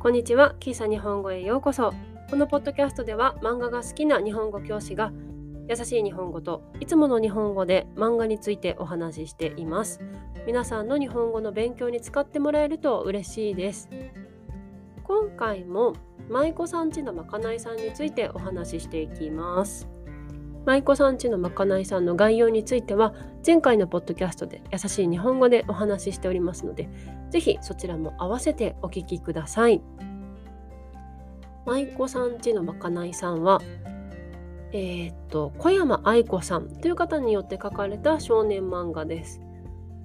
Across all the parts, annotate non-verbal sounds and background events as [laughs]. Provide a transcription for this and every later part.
こんにちは、キーサ日本語へようこそ。このポッドキャストでは漫画が好きな日本語教師が優しい日本語といつもの日本語で漫画についてお話ししています。皆さんの日本語の勉強に使ってもらえると嬉しいです。今回も舞妓さんちのまかないさんについてお話ししていきます。舞妓さんちのまかないさんの概要については前回のポッドキャストで優しい日本語でお話ししておりますのでぜひそちらも合わせてお聞きください。舞妓さんちのまかないさんはえー、っと小山愛子さんという方によって書かれた少年漫画です。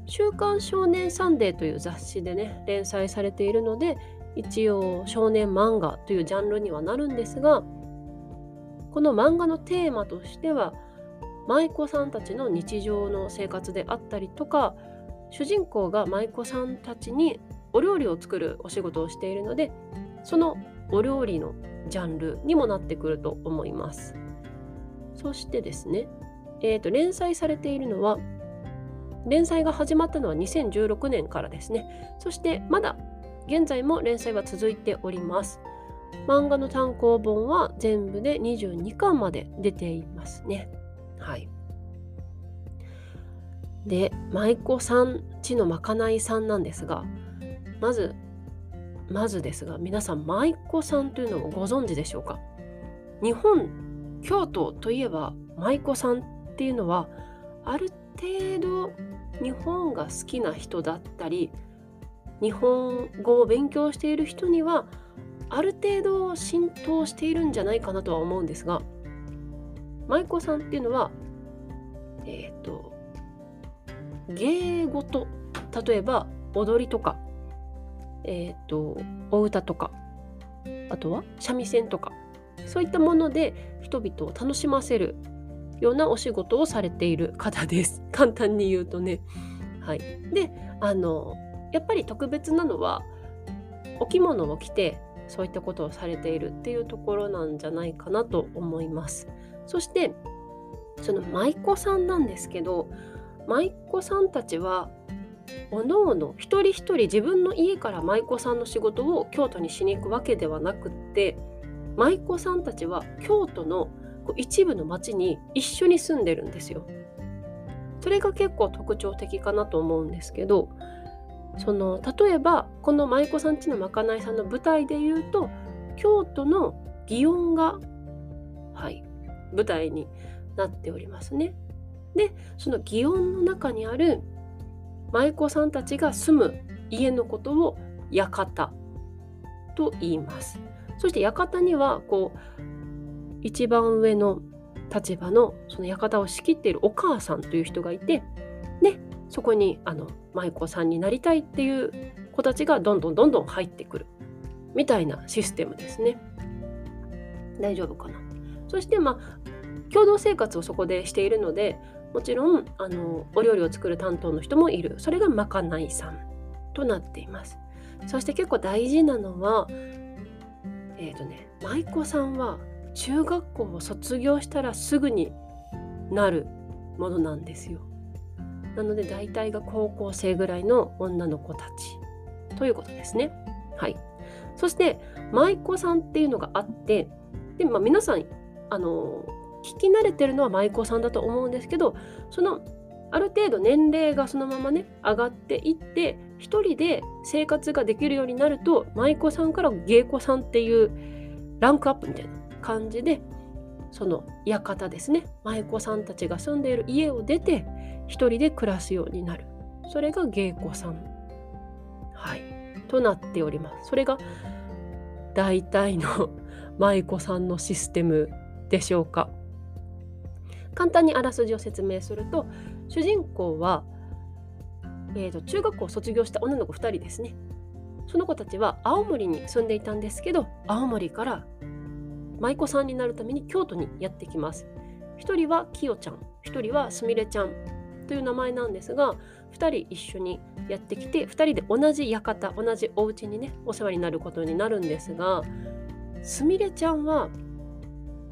週刊少年サンデーという雑誌でね連載されているので一応少年漫画というジャンルにはなるんですがこの漫画のテーマとしては舞妓さんたちの日常の生活であったりとか主人公が舞妓さんたちにお料理を作るお仕事をしているのでそのお料理のジャンルにもなってくると思います。そしてですね、えーと、連載されているのは連載が始まったのは2016年からですね。そしてまだ現在も連載は続いております。漫画の単行本は全部で22巻まで出ていますね。はい。で、舞妓さんちのまかないさんなんですが、まず、まずですが、皆さん、舞妓さんというのをご存知でしょうか？日本、京都といえば、舞妓さんっていうのは、ある程度日本が好きな人だったり、日本語を勉強している人にはある程度浸透しているんじゃないかなとは思うんですが舞妓さんっていうのはえっ、ー、と芸事例えば踊りとかえっ、ー、とお歌とかあとは三味線とかそういったもので人々を楽しませるようなお仕事をされている方です。[laughs] 簡単に言うとね。はい、であのやっぱり特別なのはお着物を着てそういったことをされているっていうところなんじゃないかなと思います。そしてその舞妓さんなんですけど舞妓さんたちはおのおの一人一人自分の家から舞妓さんの仕事を京都にしに行くわけではなくって舞妓さんたちは京都の一部の町に一緒に住んでるんですよ。それが結構特徴的かなと思うんですけどその例えばこの舞妓さんちのまかないさんの舞台で言うと京都の祇園が、はい、舞台になっておりますね。でその祇園の中にある舞妓さんたちが住む家のことを館と言います。そして館にはこう一番上の立場のその館を仕切っているお母さんという人がいてそこにあの舞妓さんになりたいっていう子たちがどんどんどんどん入ってくるみたいなシステムですね。大丈夫かな。そしてまあ共同生活をそこでしているのでもちろんあのお料理を作る担当の人もいる。それがまかないさんとなっています。そして結構大事なのはえっ、ー、とね舞妓さんは中学校を卒業したらすぐになるものなんですよ。なので大体が高校生ぐらいの女の子たちということですね。はい。そして舞妓さんっていうのがあってで、まあ、皆さんあの聞き慣れてるのは舞妓さんだと思うんですけどそのある程度年齢がそのままね上がっていって一人で生活ができるようになると舞妓さんから芸妓さんっていうランクアップみたいな感じでその館ですね舞妓さんたちが住んでいる家を出て一人で暮らすようになる。それが芸妓さん。はい。となっております。それが大体の [laughs] 舞妓さんのシステムでしょうか。簡単にあらすじを説明すると主人公は、えーと、中学校を卒業した女の子2人ですね。その子たちは青森に住んでいたんですけど青森から舞妓さんになるために京都にやってきます。1人はきよちゃん1人はすみれちゃんという名前なんですが2人一緒にやってきて2人で同じ館同じお家にねお世話になることになるんですがすみれちゃんは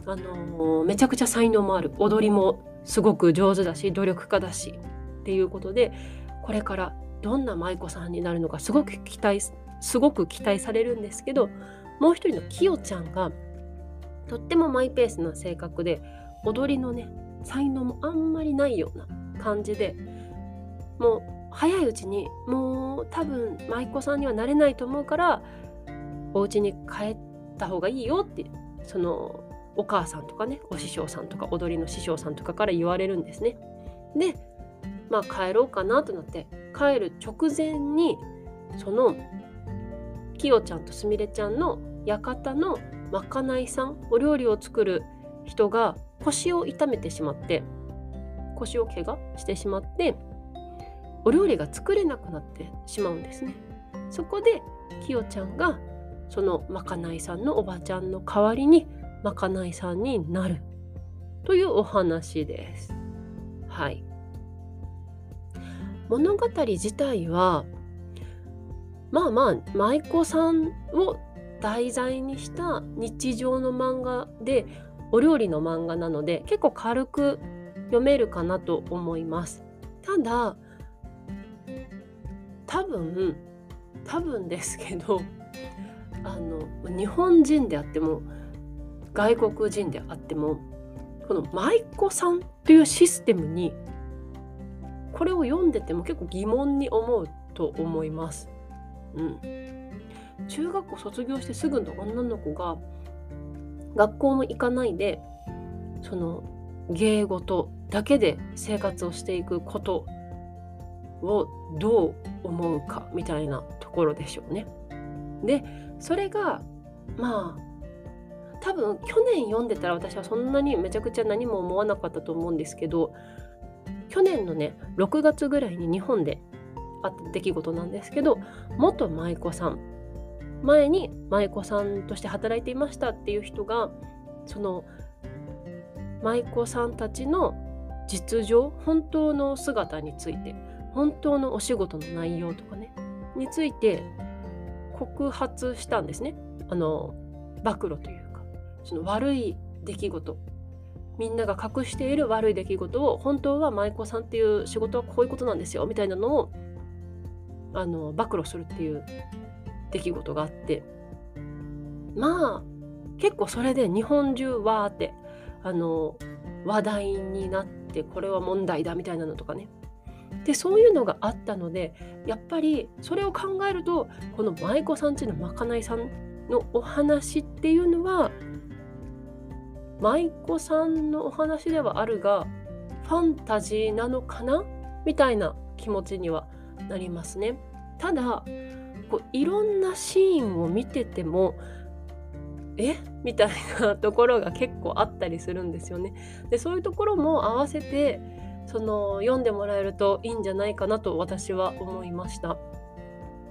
あのー、めちゃくちゃ才能もある。踊りもすごく上手だし努力家だしっていうことでこれからどんな舞妓さんになるのかすごく期待すごく期待されるんですけどもう一人のきよちゃんがとってもマイペースな性格で踊りのね才能もあんまりないような感じでもう早いうちにもう多分舞妓さんにはなれないと思うからお家に帰った方がいいよってそのお母さんとかねお師匠さんとか踊りの師匠さんとかから言われるんですね。でまあ帰ろうかなとなって帰る直前にそのきよちゃんとすみれちゃんの館のまかないさんお料理を作る人が腰を痛めてしまって腰を怪我してしまってお料理が作れなくなってしまうんですね。そこできよちゃんがそのまかないさんのおばちゃんの代わりにまかないさんになるというお話です。はい。物語自体はまあまあ舞妓さんを題材にした日常の漫画でお料理の漫画なので結構軽く読めるかなと思います。ただ多分多分ですけど [laughs] あの日本人であっても外国人であってもこの舞妓さんというシステムにこれを読んでても結構疑問に思うと思います。うん、中学校卒業してすぐの女の子が学校も行かないでその芸事だけで生活をしていくことをどう思うかみたいなところでしょうね。でそれがまあ多分去年読んでたら私はそんなにめちゃくちゃ何も思わなかったと思うんですけど去年のね6月ぐらいに日本であった出来事なんですけど元舞妓さん前に舞妓さんとして働いていましたっていう人がその舞妓さんたちの実情本当の姿について本当のお仕事の内容とかねについて告発したんですね。あの暴露というかその悪い出来事。みんなが隠している悪い出来事を本当は舞妓さんっていう仕事はこういうことなんですよみたいなのをあの暴露するっていう出来事があって。まあ結構それで日本中わーってあの話題になってこれは問題だみたいなのとかねでそういうのがあったのでやっぱりそれを考えるとこの舞妓さんちのまかないさんのお話っていうのは舞妓さんのお話ではあるがファンタジーなのかな？みたいな気持ちにはなりますね。ただこういろんなシーンを見ててもえ？みたいなところが結構あったりするんですよね。でそういうところも合わせてその読んでもらえるといいんじゃないかなと私は思いました。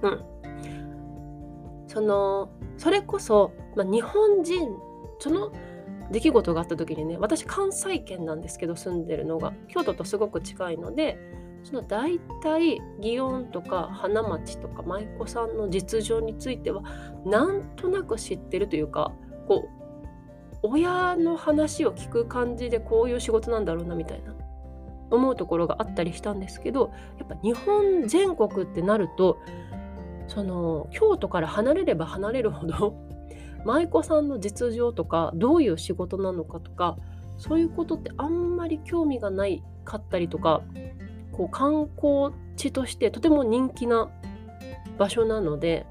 うん。そのそれこそ、まあ、日本人その出来事があった時にね私関西圏なんですけど住んでるのが京都とすごく近いのでその大体祇園とか花町とか舞妓さんの実情についてはなんとなく知ってるというかこう親の話を聞く感じでこういう仕事なんだろうなみたいな思うところがあったりしたんですけどやっぱ日本全国ってなるとその京都から離れれば離れるほど [laughs] 舞妓さんの実情とかどういう仕事なのかとかそういうことってあんまり興味がないかったりとかこう観光地としてとても人気な場所なので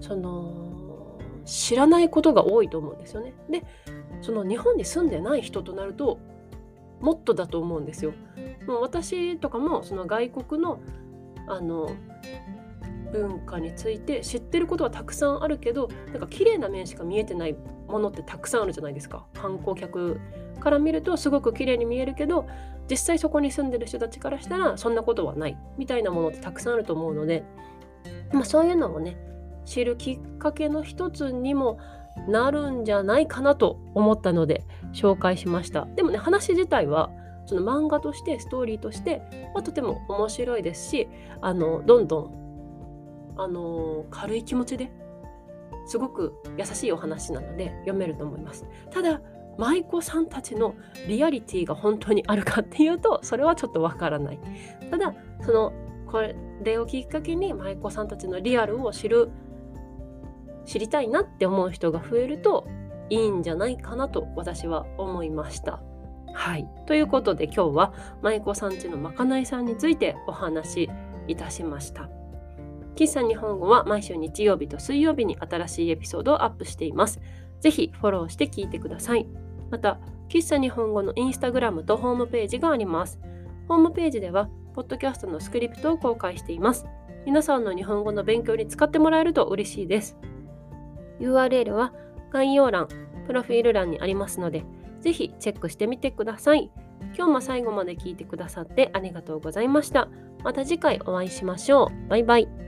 その知らないことが多いと思うんですよね。でその日本に住んでない人となるともっとだと思うんですよ。もう私とかもその外国のあの文化について知ってることはたくさんあるけどなんか綺麗な面しか見えてないものってたくさんあるじゃないですか観光客から見るとすごく綺麗に見えるけど実際そこに住んでる人たちからしたらそんなことはないみたいなものってたくさんあると思うので、まあ、そういうのをね知るきっかけの一つにもなるんじゃないかなと思ったので紹介しました。でもね話自体はその漫画としてストーリーとして、まあ、とても面白いですしあのどんどんあの軽い気持ちですごく優しいお話なので読めると思います。ただ舞妓さんたちのリアリティが本当にあるかっていうとそれはちょっとわからないただそのこれをきっかけに舞妓さんたちのリアルを知る知りたいなって思う人が増えるといいんじゃないかなと私は思いました。はい。ということで今日は舞妓さんちのまかないさんについてお話しいたしました。喫茶日本語は毎週日曜日と水曜日に新しいエピソードをアップしています。ぜひフォローして聞いてください。また、喫茶日本語のインスタグラムとホームページがあります。ホームページでは、ポッドキャストのスクリプトを公開しています。皆さんの日本語の勉強に使ってもらえると嬉しいです。URL は概要欄、プロフィール欄にありますので、ぜひチェックしてみてください。今日も最後まで聞いてくださってありがとうございました。また次回お会いしましょう。バイバイ。